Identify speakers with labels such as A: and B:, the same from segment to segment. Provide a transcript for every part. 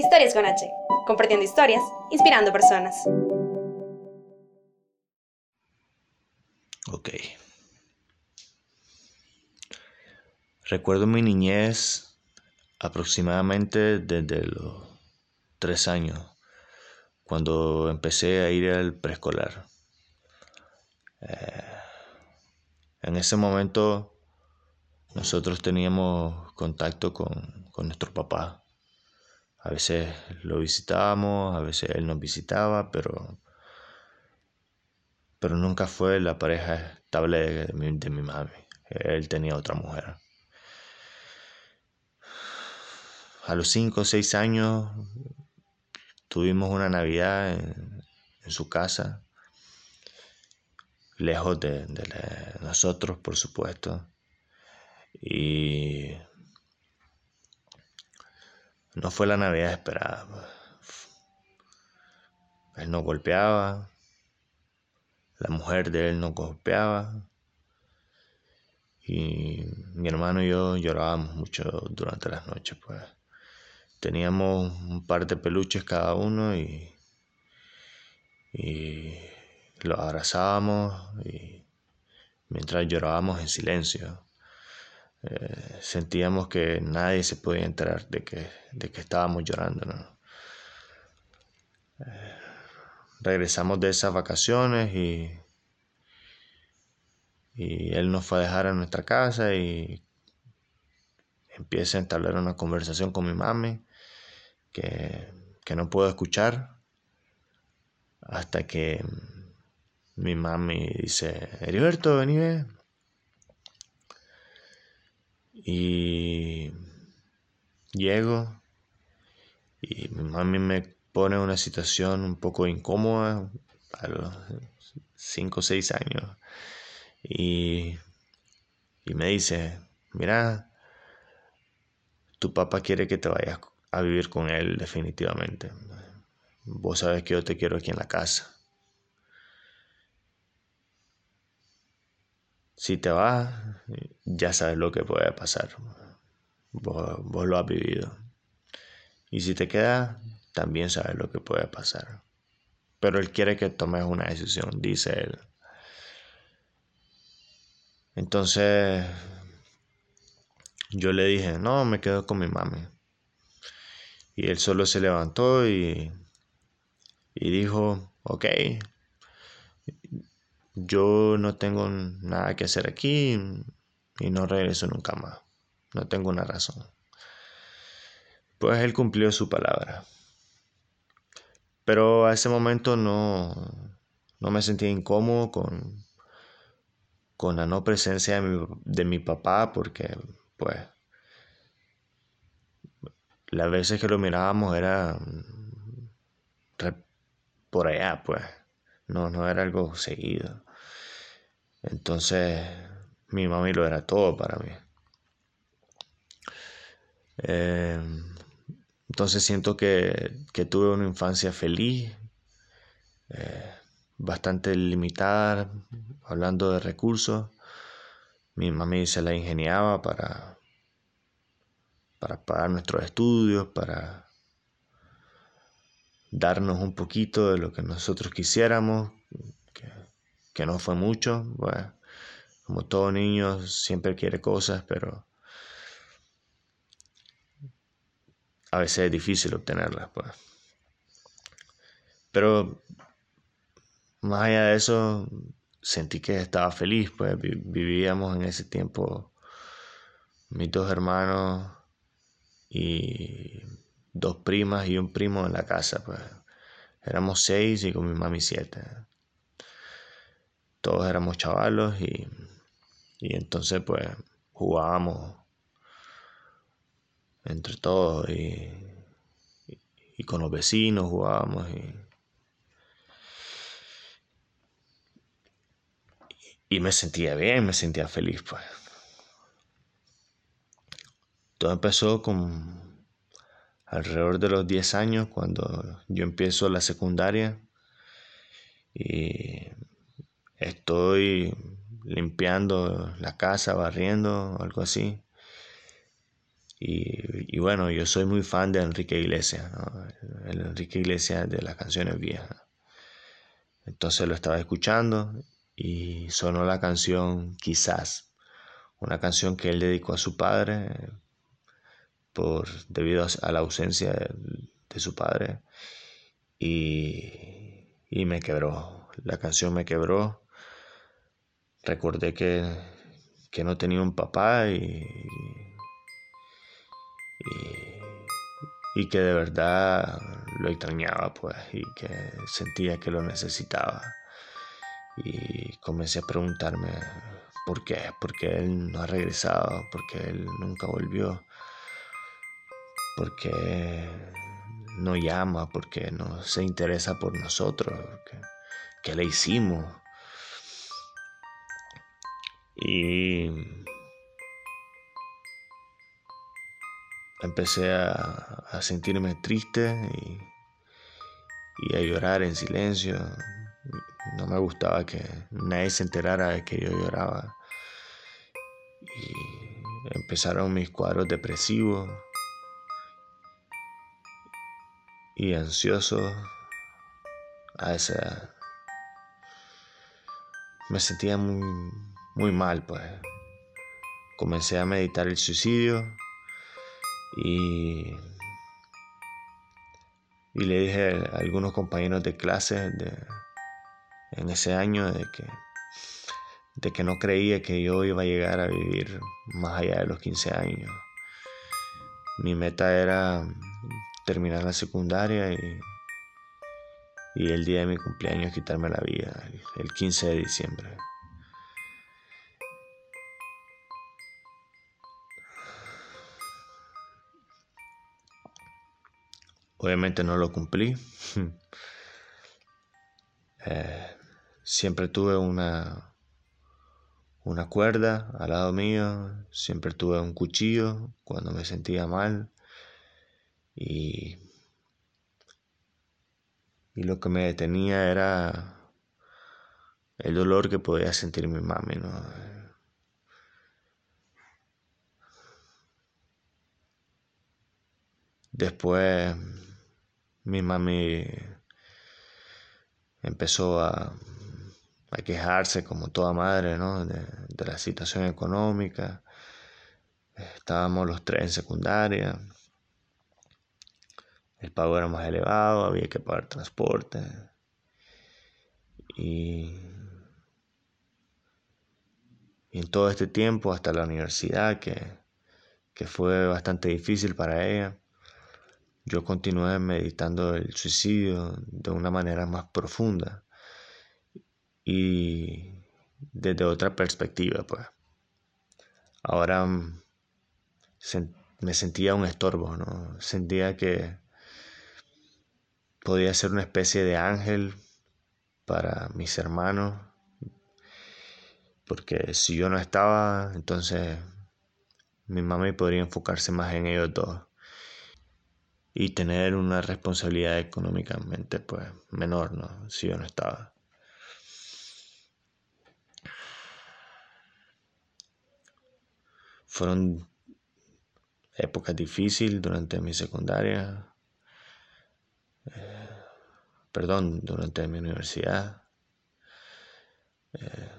A: Historias con H, compartiendo historias, inspirando personas.
B: Ok. Recuerdo mi niñez aproximadamente desde los tres años, cuando empecé a ir al preescolar. Eh, en ese momento nosotros teníamos contacto con, con nuestro papá. A veces lo visitábamos, a veces él nos visitaba, pero, pero nunca fue la pareja estable de mi, de mi mami. Él tenía otra mujer. A los 5 o 6 años tuvimos una Navidad en, su casa, lejos de, de nosotros, por supuesto. Y no fue la Navidad esperada. Él nos golpeaba, la mujer de él nos golpeaba y mi hermano y yo llorábamos mucho durante las noches. Pues teníamos un par de peluches cada uno y, y los abrazábamos y mientras llorábamos en silencio. Eh, sentíamos que nadie se podía enterar de que, de que estábamos llorando. Eh, regresamos de esas vacaciones y, y él nos fue a dejar a nuestra casa y empieza a entablar una conversación con mi mami que, que no puedo escuchar hasta que mi mami dice, Heriberto, vení, ve. Y llego y mi mami me pone en una situación un poco incómoda a los 5 o 6 años. Y, y me dice, mira, tu papá quiere que te vayas a vivir con él definitivamente. Vos sabes que yo te quiero aquí en la casa. Si te vas, ya sabes lo que puede pasar. Vos, lo has vivido. Y si te quedas, también sabes lo que puede pasar. Pero él quiere que tomes una decisión, dice él. Entonces, yo le dije, no, me quedo con mi mami. Y él solo se levantó y, y dijo, ok, yo no tengo nada que hacer aquí y no regreso nunca más. No tengo una razón. Pues él cumplió su palabra. Pero a ese momento no, no me sentía incómodo con, con la no presencia de mi, de mi papá porque pues las veces que lo mirábamos era por allá pues no, no era algo seguido. Entonces, mi mami lo era todo para mí. Em, entonces siento que, tuve una infancia feliz, eh, bastante limitada, hablando de recursos. Mi mami se la ingeniaba para, para pagar nuestros estudios, para darnos un poquito de lo que nosotros quisiéramos, que, no fue mucho. Bueno, como todo niño siempre quiere cosas, pero a veces es difícil obtenerlas. Pues. Pero más allá de eso, sentí que estaba feliz, pues vivíamos en ese tiempo mis dos hermanos y dos primas y un primo en la casa, pues. Éramos seis y con mi mami siete. Todos éramos chavalos y, y entonces pues jugábamos entre todos y, y, con los vecinos jugábamos y, y me sentía bien, me sentía feliz pues. Todo empezó con alrededor de los 10 años cuando yo empiezo la secundaria y estoy limpiando la casa, barriendo, algo así. Y, bueno, yo soy muy fan de Enrique Iglesias, el Enrique Iglesias de las canciones viejas. Entonces lo estaba escuchando y sonó la canción Quizás, una canción que él dedicó a su padre por, debido a la ausencia de, su padre y, y me quebró, la canción me quebró. Recordé que, que no tenía un papá y, y, que de verdad lo extrañaba, pues, y que sentía que lo necesitaba. Y comencé a preguntarme por qué, por qué él no ha regresado, por qué él nunca volvió, por qué no llama, por qué no se interesa por nosotros, qué le hicimos. Y empecé a, sentirme triste y, a llorar en silencio. No me gustaba que nadie se enterara de que yo lloraba. Y empezaron mis cuadros depresivos y ansiosos a esa me sentía muy muy mal pues comencé a meditar el suicidio y, y le dije a algunos compañeros de clase de, en ese año de que, de que no creía que yo iba a llegar a vivir más allá de los 15 años. Mi meta era terminar la secundaria y, y el día de mi cumpleaños quitarme la vida, el 15 de diciembre. Obviamente no lo cumplí. Eh, siempre tuve una, una cuerda al lado mío, siempre tuve un cuchillo cuando me sentía mal y, y lo que me detenía era el dolor que podía sentir mi mami. Después mi mami empezó a, quejarse como toda madre de, la situación económica. Estábamos los tres en secundaria. El pago era más elevado, había que pagar transporte. Y, y en todo este tiempo, hasta la universidad, que, que fue bastante difícil para ella, yo continué meditando el suicidio de una manera más profunda y desde otra perspectiva, pues. Ahora mm, me sentía un estorbo, ¿no? Sentía que podía ser una especie de ángel para mis hermanos, porque si yo no estaba, entonces mi mamá podría enfocarse más en ellos dos y tener una responsabilidad económicamente pues menor, ¿no? Si yo no estaba. Fueron épocas difíciles durante mi secundaria, perdón, durante mi universidad. Eh,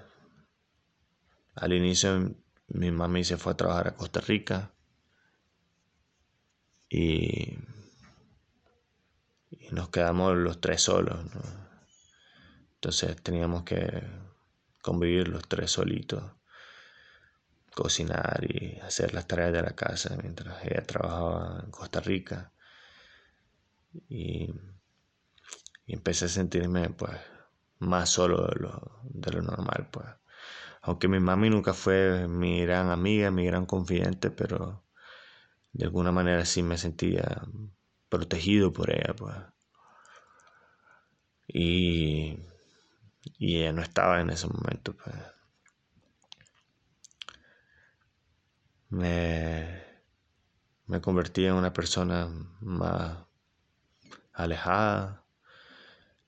B: al inicio mi mami se fue a trabajar a Costa Rica y nos quedamos los tres solos. Entonces teníamos que convivir los tres solitos, cocinar y hacer las tareas de la casa mientras ella trabajaba en Costa Rica. Y, empecé a sentirme pues más solo de lo, de lo normal. Pues. Aunque mi mami nunca fue mi gran amiga, mi gran confidente, pero de alguna manera sí me sentía protegido por ella. Pues y, y ella no estaba en ese momento. Pues. Me, me convertí en una persona más alejada.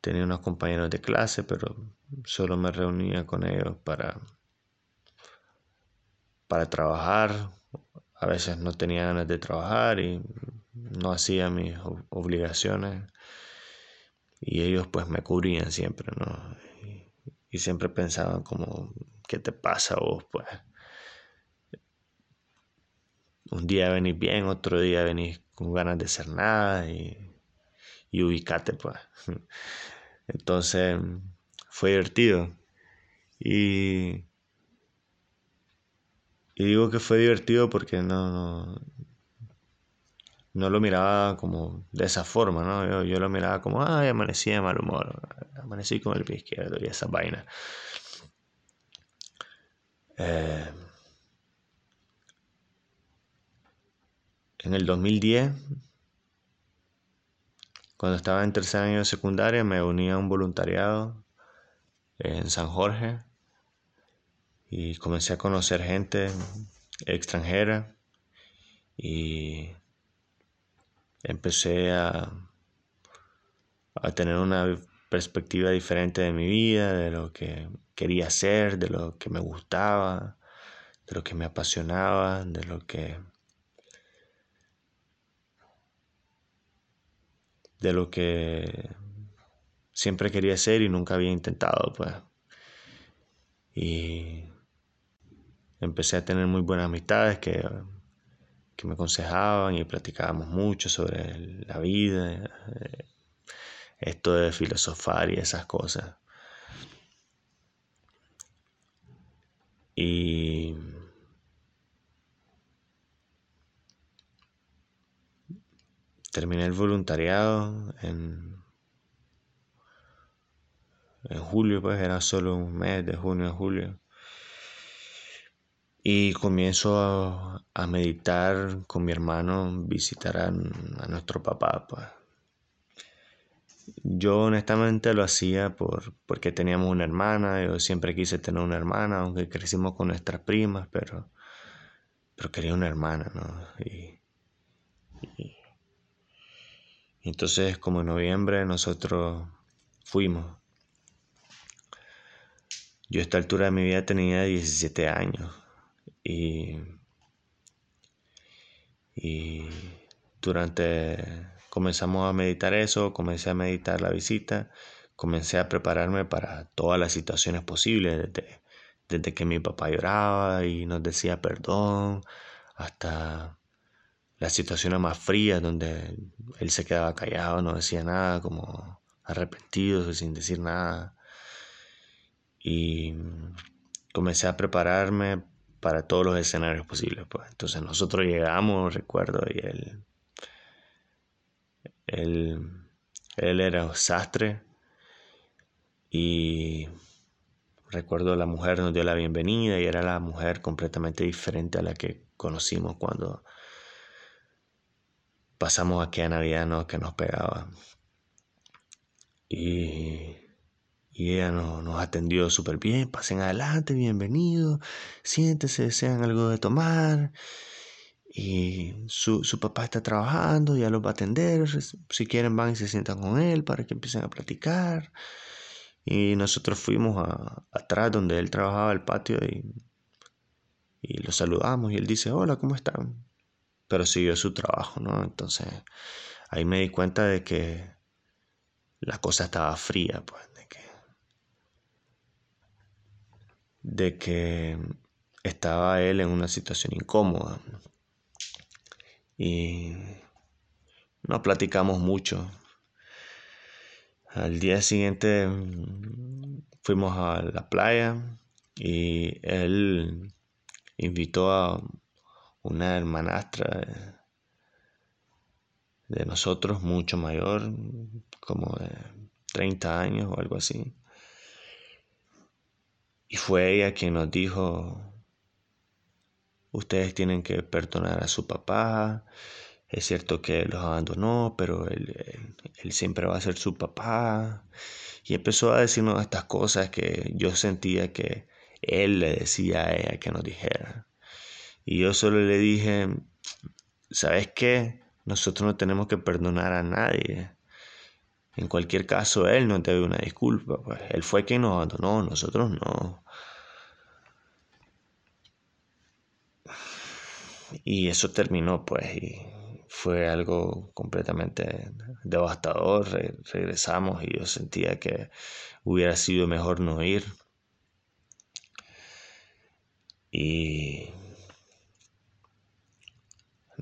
B: Tenía unos compañeros de clase, pero solo me reunía con ellos para, para trabajar. a veces no tenía ganas de trabajar y no hacía mis obligaciones y ellos pues me cubrían siempre, ¿no? Y, siempre pensaban como, ¿qué te pasa vos? Pues un día venís bien, otro día venís con ganas de hacer nada y, y ubicate, pues. Entonces, fue divertido. Y, y digo que fue divertido porque no, no, lo miraba como de esa forma, ¿no? Yo, lo miraba como, ay, amanecí de mal humor, amanecí con el pie izquierdo y esa vaina. Eh, en el 2010, cuando estaba en tercer año de secundaria, me uní a un voluntariado en San Jorge y comencé a conocer gente extranjera y empecé a, a tener una perspectiva diferente de mi vida, de lo que quería hacer, de lo que me gustaba, de lo que me apasionaba, de lo que de lo que siempre quería hacer y nunca había intentado, pues. Y empecé a tener muy buenas amistades que, que me aconsejaban y platicábamos mucho sobre la vida, eh, esto de filosofar y esas cosas. Y terminé el voluntariado en, en julio, pues era solo un mes de junio a julio. Y comienzo a, meditar con mi hermano, visitar a, nuestro papá. Pues. Yo honestamente lo hacía por, porque teníamos una hermana, yo siempre quise tener una hermana, aunque crecimos con nuestras primas, pero, pero quería una hermana, ¿no? Entonces, como en noviembre, nosotros fuimos. Yo a esta altura de mi vida tenía 17 años y, y durante comenzamos a meditar eso, comencé a meditar la visita, comencé a prepararme para todas las situaciones posibles, desde, desde que mi papá lloraba y nos decía perdón, hasta las situaciones más frías donde él se quedaba callado, no decía nada, como arrepentido, sin decir nada. Y comencé a prepararme para todos los escenarios posibles. Pues. Entonces nosotros llegamos, recuerdo, y él, él, él era sastre y recuerdo la mujer nos dio la bienvenida y era la mujer completamente diferente a la que conocimos cuando pasamos aquí a Navidad ¿no? que nos pegaba. Y, y ella nos, atendió súper bien, pasen adelante, bienvenido, siéntese, desean algo de tomar. Y su, su, papá está trabajando, ya los va a atender. Si quieren, van y se sientan con él para que empiecen a platicar. Y nosotros fuimos a, atrás donde él trabajaba, el patio, y, y lo saludamos. Y él dice: Hola, ¿cómo están? Pero siguió su trabajo, ¿no? Entonces ahí me di cuenta de que la cosa estaba fría, pues, de que, de que estaba él en una situación incómoda. Y no platicamos mucho. Al día siguiente fuimos a la playa y él invitó a una hermanastra de, nosotros, mucho mayor, como de 30 años o algo así. Y fue ella quien nos dijo, ustedes tienen que perdonar a su papá, es cierto que los abandonó, pero él, él, siempre va a ser su papá. Y empezó a decirnos estas cosas que yo sentía que él le decía a ella que nos dijera. Y yo solo le dije, ¿sabes qué? Nosotros no tenemos que perdonar a nadie. En cualquier caso, él no debe una disculpa. Pues. Él fue quien nos abandonó, nosotros no. y eso terminó, pues, y fue algo completamente devastador. regresamos y yo sentía que hubiera sido mejor no ir. Y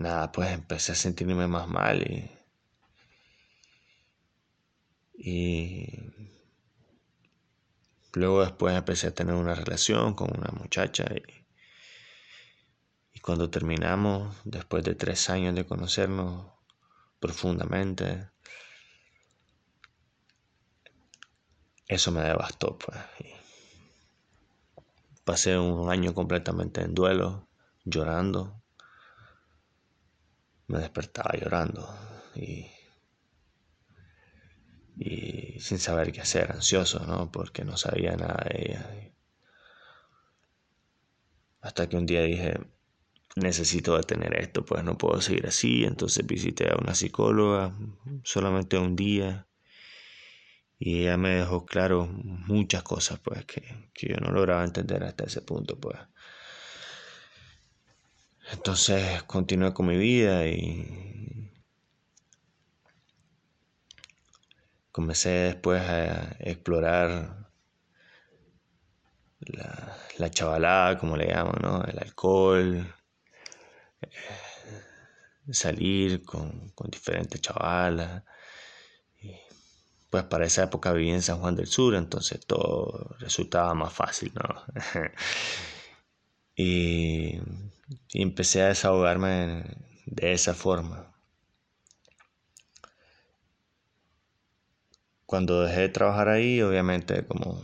B: nada, pues empecé a sentirme más mal y, y luego después empecé a tener una relación con una muchacha y cuando terminamos, después de tres años de conocernos profundamente, eso me devastó, pues. pasé un año completamente en duelo, llorando. Me despertaba llorando y, sin saber qué hacer, ansioso, ¿no? Porque no sabía nada de ella. Hasta que un día dije, necesito detener esto, pues no puedo seguir así. Entonces visité a una psicóloga solamente un día y ella me dejó claro muchas cosas, pues que, yo no lograba entender hasta ese punto, pues. Entonces continué con mi vida y comencé después a explorar la, la chavalada, como le llaman, ¿no? El alcohol, salir con, diferentes chavalas. pues para esa época vivía en San Juan del Sur, entonces todo resultaba más fácil, ¿no? y, empecé a desahogarme de esa forma. Cuando dejé de trabajar ahí, obviamente como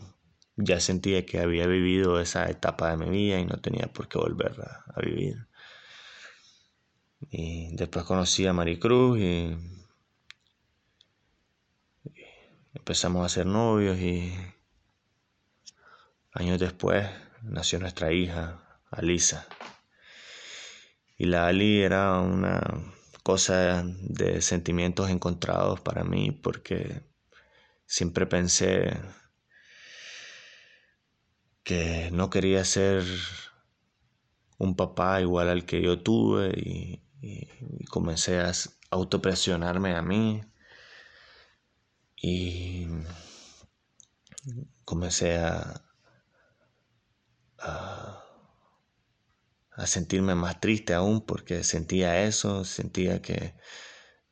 B: ya sentía que había vivido esa etapa de mi vida y no tenía por qué volver a vivir. Y después conocí a Maricruz y empezamos a ser novios y años después nació nuestra hija, Alisa. Y la Ali era una cosa de sentimientos encontrados para mí porque siempre pensé que no quería ser un papá igual al que yo tuve y, comencé a autopresionarme a mí y comencé a, sentirme más triste aún porque sentía eso, sentía que,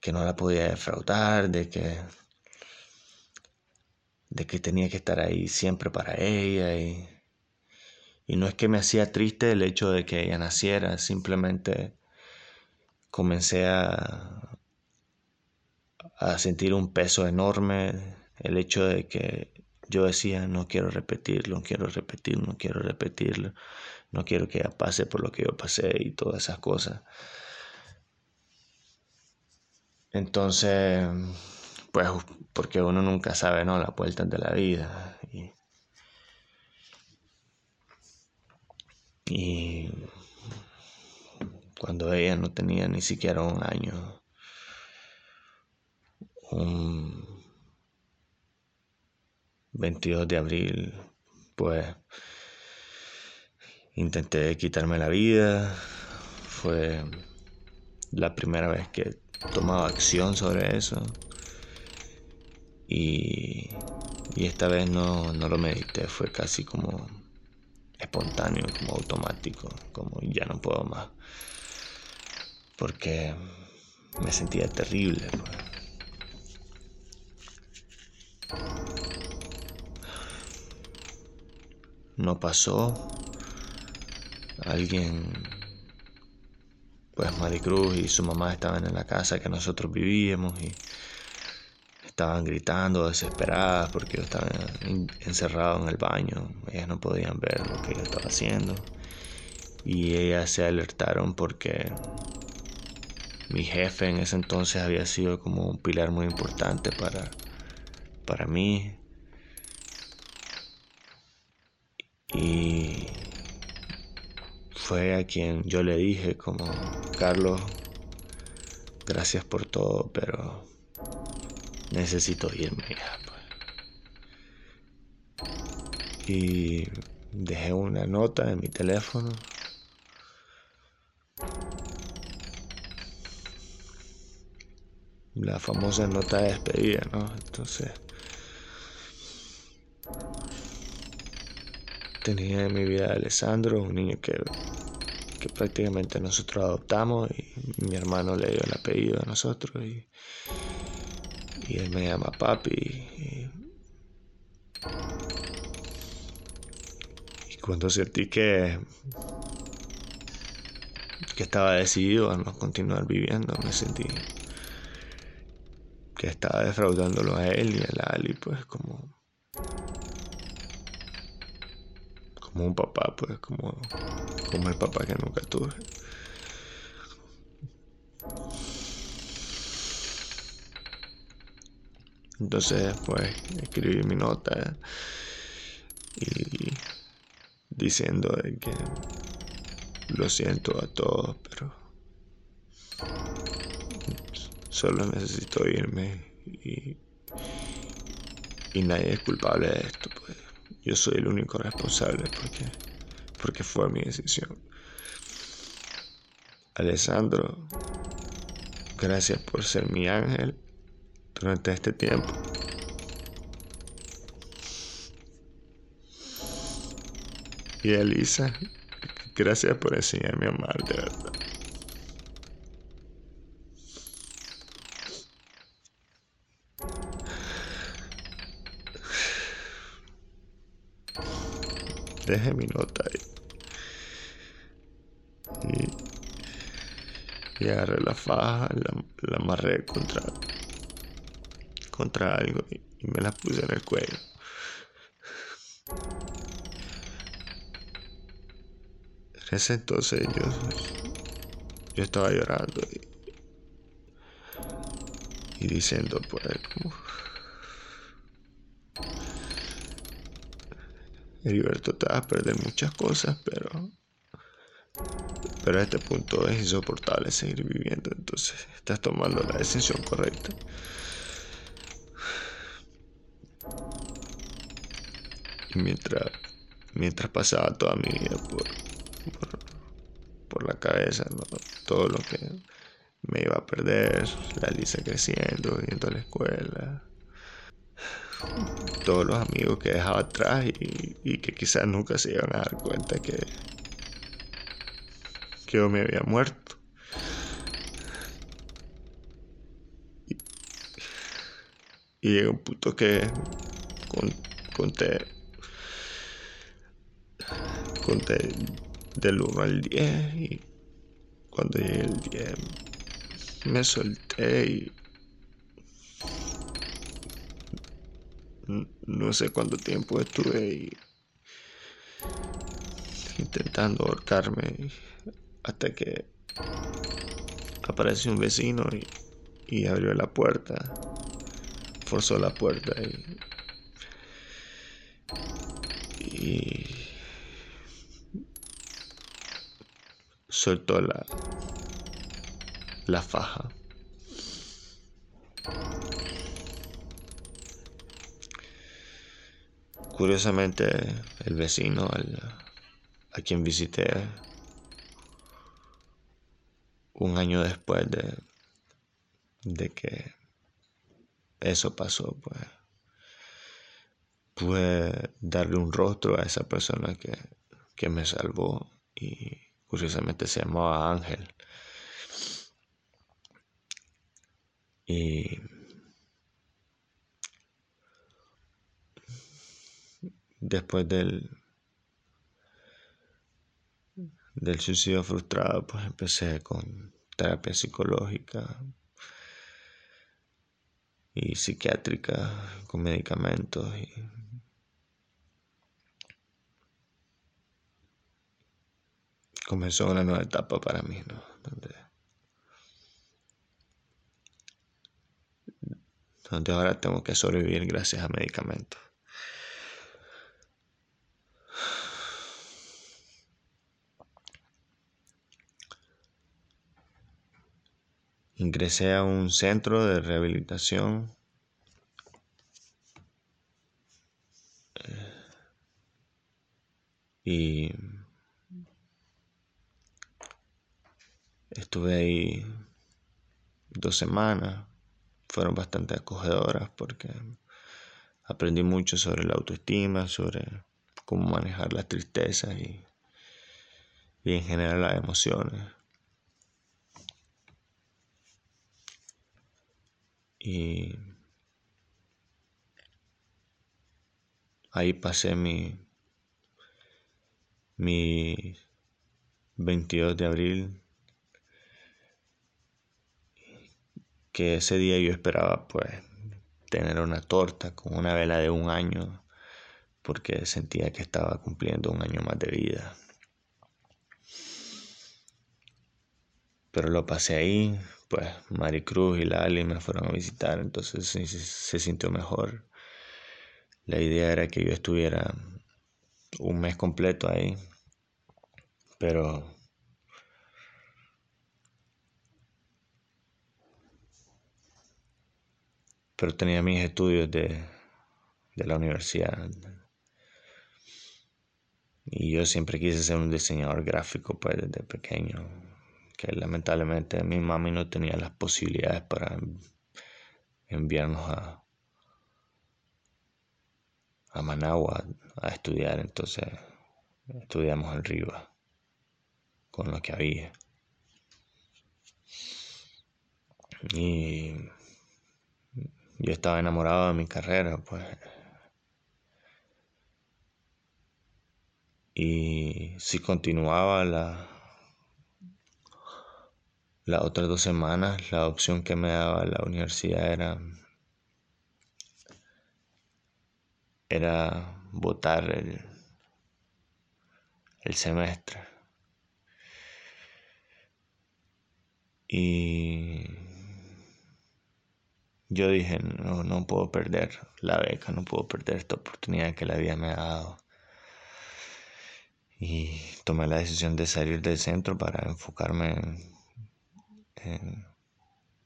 B: que no la podía defraudar, de que, de que tenía que estar ahí siempre para ella y, y no es que me hacía triste el hecho de que ella naciera, simplemente comencé a, a sentir un peso enorme, el hecho de que yo decía, no quiero repetirlo, no quiero repetirlo, no quiero repetirlo, no quiero que ella pase por lo que yo pasé y todas esas cosas. Entonces, pues, porque uno nunca sabe, ¿no? Las vueltas de la vida. Y, y cuando ella no tenía ni siquiera un año. Un 22 de abril, pues intenté quitarme la vida. Fue la primera vez que tomaba acción sobre eso. Y, y esta vez no, no lo medité, fue casi como espontáneo, como automático, como ya no puedo más porque me sentía terrible. Pues. No pasó. Alguien, pues Maricruz y su mamá estaban en la casa que nosotros vivíamos y estaban gritando desesperadas porque yo estaba encerrado en el baño. Ellas no podían ver lo que yo estaba haciendo. Y ellas se alertaron porque mi jefe en ese entonces había sido como un pilar muy importante para, para mí. Y fue a quien yo le dije como, Carlos, gracias por todo, pero necesito irme ya. Pues". Y dejé una nota en mi teléfono. La famosa nota de despedida, ¿no? Entonces... tenía en mi vida a Alessandro, un niño que, que prácticamente nosotros adoptamos y mi hermano le dio el apellido a nosotros y, y él me llama papi. Y, y cuando sentí que que estaba decidido a no continuar viviendo, me sentí que estaba defraudándolo a él y a la Ali, pues como como un papá, pues como como el papá que nunca tuve. Entonces, pues, escribí mi nota y diciendo que lo siento a todos, pero solo necesito irme y, y nadie es culpable de esto. Pues. Yo soy el único responsable porque, porque fue mi decisión. Alessandro, gracias por ser mi ángel durante este tiempo. Y Elisa, gracias por enseñarme a amar de verdad. Deje mi nota ahí. Y, y agarré la faja, la, la amarré contra contra algo y, me la puse en el cuello. En ese entonces yo, estaba llorando y, diciendo pues como Heriberto te vas a perder muchas cosas, pero pero a este punto es insoportable seguir viviendo, entonces estás tomando la decisión correcta. mientras, mientras pasaba toda mi vida por, por, la cabeza, todo lo que me iba a perder, la Lisa creciendo, yendo a la escuela, todos los amigos que dejaba atrás y, que quizás nunca se iban a dar cuenta que, que yo me había muerto. Y, y llega un punto que conté conté del 1 al 10 y cuando llegué al 10 me solté y no sé cuánto tiempo estuve ahí intentando ahorcarme hasta que apareció un vecino y, y abrió la puerta, forzó la puerta y, y soltó la, la faja. Curiosamente, el vecino a quien visité un año después de, de que eso pasó, pues pude darle un rostro a esa persona que, que me salvó y curiosamente se llamaba Ángel. Y después del, del suicidio frustrado, pues empecé con terapia psicológica y psiquiátrica, con medicamentos y comenzó una nueva etapa para mí, ¿no? Donde, donde ahora tengo que sobrevivir gracias a medicamentos. Ingresé a un centro de rehabilitación eh, y Estuve ahí dos semanas fueron bastante acogedoras porque aprendí mucho sobre la autoestima, sobre cómo manejar las tristezas y, y en general las emociones. Y ahí pasé mi, mi 22 de abril, que ese día yo esperaba pues tener una torta con una vela de un año, porque sentía que estaba cumpliendo un año más de vida. Pero lo pasé ahí, pues Maricruz y Lali me fueron a visitar, entonces se, se sintió mejor. La idea era que yo estuviera un mes completo ahí, pero pero tenía mis estudios de, de la universidad y yo siempre quise ser un diseñador gráfico pues desde pequeño que lamentablemente mi mami no tenía las posibilidades para enviarnos a a Managua a estudiar, entonces estudiamos en con lo que había. Y yo estaba enamorado de mi carrera, pues. Y si continuaba la, las otras dos semanas, la opción que me daba la universidad era era votar el, el semestre. Y yo dije, no, no puedo perder la beca, no puedo perder esta oportunidad que la vida me ha dado. Y tomé la decisión de salir del centro para enfocarme en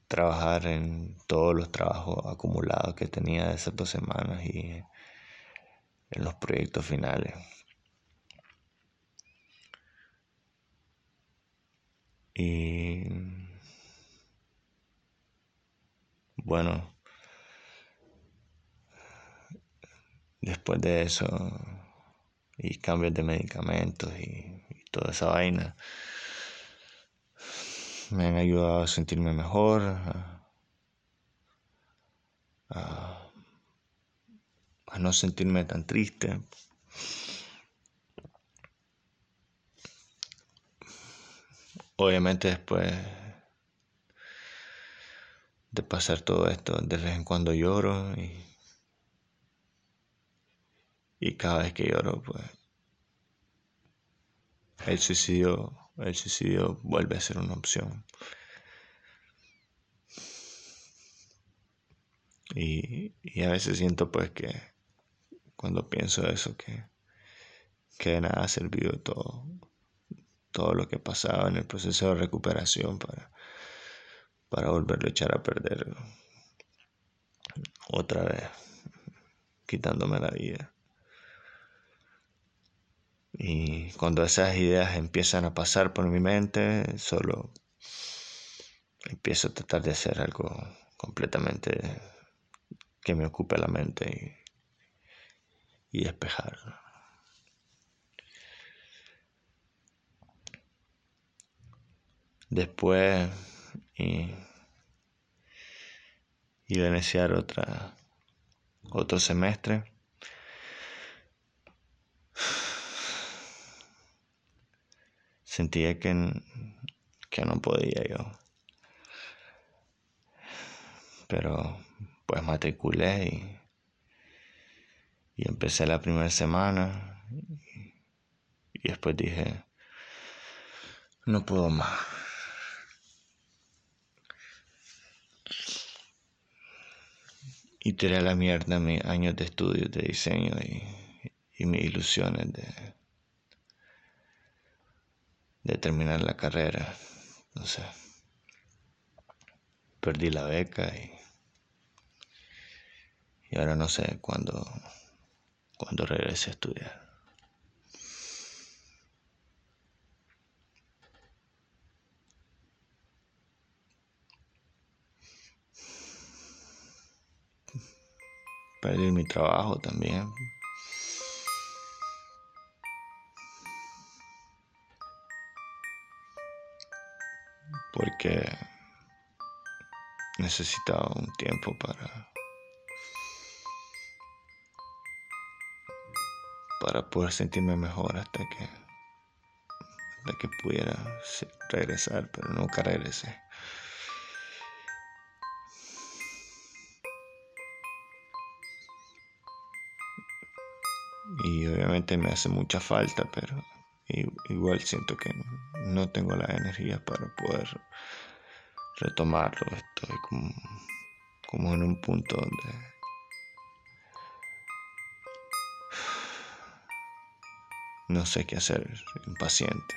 B: trabajar en todos los trabajos acumulados que tenía de esas dos semanas y en los proyectos finales. Y bueno, después de eso y cambios de medicamentos y, toda esa vaina, me han ayudado a sentirme mejor, a a no sentirme tan triste. Obviamente después de pasar todo esto, de vez en cuando lloro y, y cada vez que lloro, pues el suicidio, el suicidio vuelve a ser una opción. Y, a veces siento pues que cuando pienso eso, que, que de nada ha servido todo, todo lo que pasaba en el proceso de recuperación para, para volverlo a echar a perder otra vez, quitándome la vida. Y cuando esas ideas empiezan a pasar por mi mente, solo empiezo a tratar de hacer algo completamente que me ocupe la mente y despejar. Después y, iba a iniciar otra, otro semestre. Sentía que, que no podía yo. Pero pues matriculé y y empecé la primera semana y, después dije, no puedo más. Y tiré a la mierda mis años de estudios de diseño y, y mis ilusiones de, de terminar la carrera. Entonces, perdí la beca y, y ahora no sé cuándo cuando regrese a estudiar. perder mi trabajo también. Porque necesitaba un tiempo para para poder sentirme mejor hasta que hasta que pudiera regresar, pero nunca regresé. Y obviamente me hace mucha falta, pero igual siento que no tengo la energía para poder retomarlo. Estoy como, como en un punto donde no sé qué hacer, impaciente.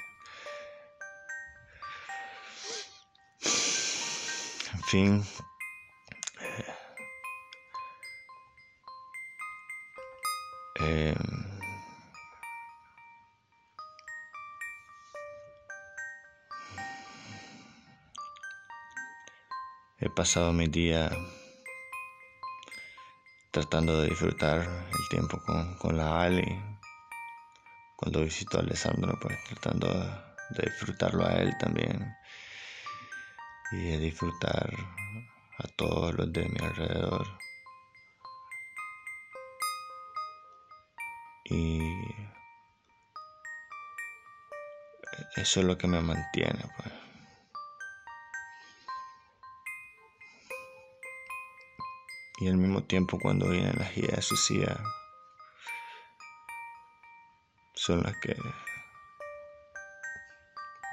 B: En fin. Eh, he pasado mi día tratando de disfrutar el tiempo con, con la Ali, cuando visito a Alessandro, pues tratando de disfrutarlo a él también y de disfrutar a todos los de mi alrededor. Y eso es lo que me mantiene, pues. Y al mismo tiempo cuando vienen las ideas suicidas, son las que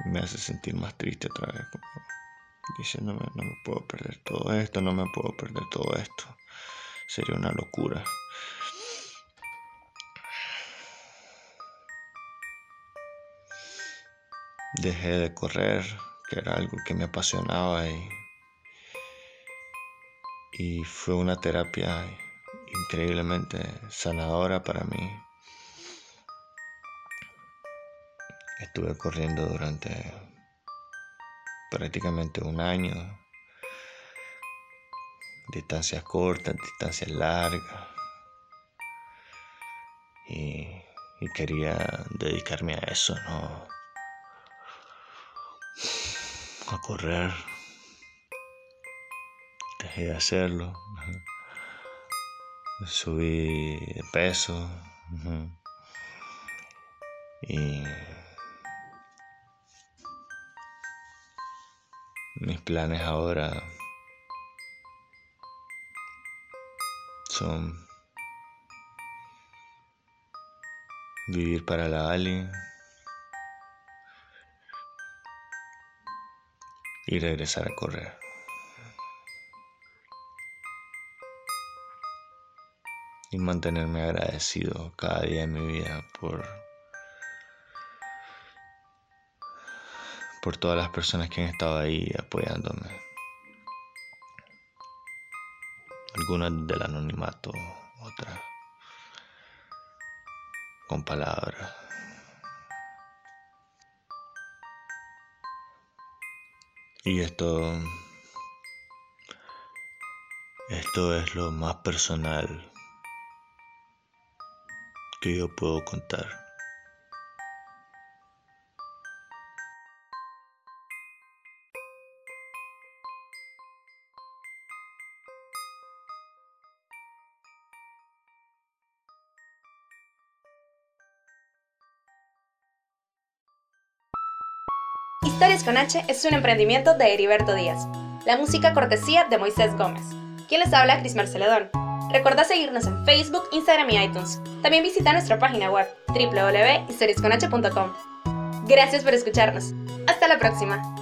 B: me hace sentir más triste otra vez. Como diciéndome, no me puedo perder todo esto, no me puedo perder todo esto. Sería una locura. Dejé de correr, que era algo que me apasionaba y, y fue una terapia increíblemente sanadora para mí. Estuve corriendo durante prácticamente un año. Distancias cortas, distancias largas. Y, y quería dedicarme a eso, ¿no? A correr. Dejé de hacerlo. Subí de peso. Y Mis planes ahora son vivir para la Ali y regresar a correr. Y mantenerme agradecido cada día de mi vida por por todas las personas que han estado ahí apoyándome. Algunas del anonimato, otras con palabras. Y esto, esto es lo más personal que yo puedo contar.
A: Historias con H es un emprendimiento de Heriberto Díaz. La música cortesía de Moisés Gómez. Quien les habla, Cris Marceledón. Recuerda seguirnos en Facebook, Instagram y iTunes. También visita nuestra página web www.historiasconh.com. Gracias por escucharnos. Hasta la próxima.